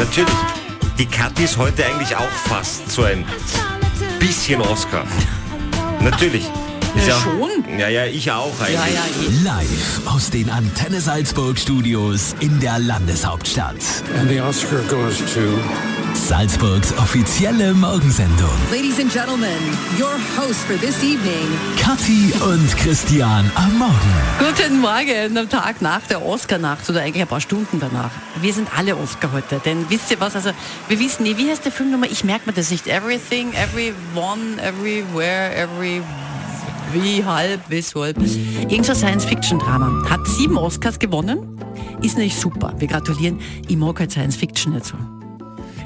Natürlich. Die Kathi ist heute eigentlich auch fast so ein bisschen Oscar. Natürlich. Ist Ja, schon. Ja, ja, ich auch eigentlich. Ja, ja, eh. Live aus den Antenne Salzburg Studios in der Landeshauptstadt. And the Oscar goes to Salzburgs offizielle Morgensendung. Ladies and gentlemen, your host for this evening, Kathi und Christian am Morgen. Guten Morgen, am Tag nach der Oscar-Nacht oder eigentlich ein paar Stunden danach. Wir sind alle Oscar heute, denn wisst ihr was, also wir wissen nie, wie heißt der Film nochmal? Ich merke mir das nicht. Everything, everyone, everywhere, every... Wie, halb, weshalb. Irgend Science-Fiction-Drama. Hat sieben Oscars gewonnen. Ist natürlich super. Wir gratulieren. Ich mag halt Science-Fiction nicht so.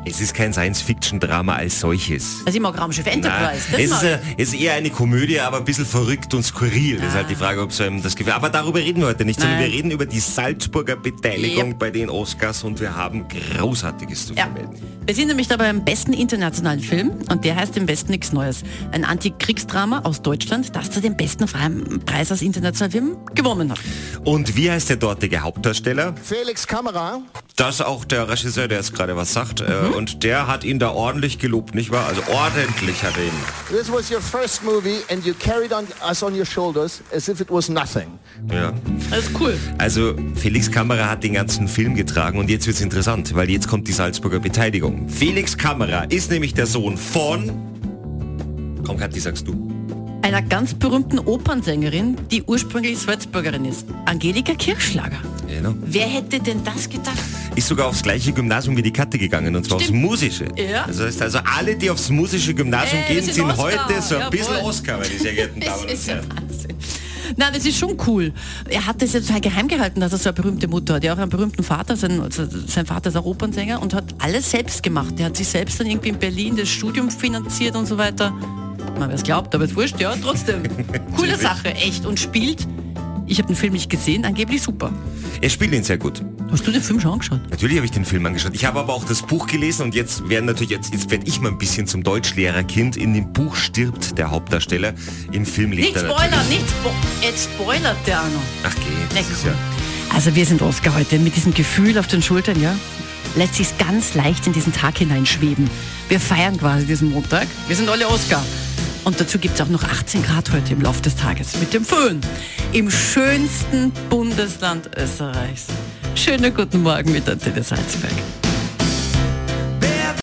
Es ist kein Science-Fiction-Drama als solches. Also ich mag Raumschiff Enterprise. Das es, ist, äh, es ist eher eine Komödie, aber ein bisschen verrückt und skurril. Das ist halt die Frage, ob es einem das gefällt. Aber darüber reden wir heute nicht, sondern Nein. wir reden über die Salzburger Beteiligung Yep. bei den Oscars und wir haben Großartiges zu Ja. vermelden. Wir sind nämlich da beim besten internationalen Film und der heißt im Westen nichts Neues. Ein Antikriegsdrama aus Deutschland, das zu dem besten freien Preis als internationaler Film gewonnen hat. Und wie heißt der dortige Hauptdarsteller? Felix Kamera. Das ist auch der Regisseur, der jetzt gerade was sagt. Äh, Mhm. Und der hat ihn da ordentlich gelobt, nicht wahr? Also ordentlich hat er ihn. This was your first movie and you carried on us on your shoulders as if it was nothing. Ja. Ist cool. Also Felix Kamera hat den ganzen Film getragen und jetzt wird's interessant, weil jetzt kommt die Salzburger Beteiligung. Felix Kamera ist nämlich der Sohn von... Komm, Kathi, sagst du. Einer ganz berühmten Opernsängerin, die ursprünglich Salzburgerin ist. Angelika Kirchschlager. Genau. Wer hätte denn das gedacht? Ist sogar aufs gleiche Gymnasium wie die Katte gegangen und zwar aufs Stimmt. Musische. Ja. Das heißt also, alle, die aufs musische Gymnasium wir gehen, sind Oscar. heute so ein bisschen Jawohl. Oscar, meine sehr geehrten Damen und Herren. Nein, das ist schon cool. Er hat das total geheim gehalten, dass er so eine berühmte Mutter hat. Er hat auch einen berühmten Vater, sein, also sein Vater ist auch Opernsänger und hat alles selbst gemacht. Er hat sich selbst dann irgendwie in Berlin das Studium finanziert und so weiter. Man wer es glaubt, aber es wurscht, ja, trotzdem. Coole Sache, echt. Und spielt, ich habe den Film nicht gesehen, angeblich super. Er spielt ihn sehr gut. Hast du den Film schon angeschaut? Natürlich habe ich den Film angeschaut. Ich habe aber auch das Buch gelesen und jetzt werden natürlich jetzt, jetzt werde ich mal ein bisschen zum Deutschlehrerkind. In dem Buch stirbt der Hauptdarsteller. Im Film lebt Nicht er natürlich. nicht spo Jetzt spoilert der noch. Ach geht. Das ist ja. Also wir sind Oscar heute mit diesem Gefühl auf den Schultern, ja. Lässt sich ganz leicht in diesen Tag hineinschweben. Wir feiern quasi diesen Montag. Wir sind alle Oscar. Und dazu gibt es auch noch 18 Grad heute im Laufe des Tages mit dem Föhn. Im schönsten Bundesland Österreichs. Schönen guten Morgen mit Antenne Salzberg.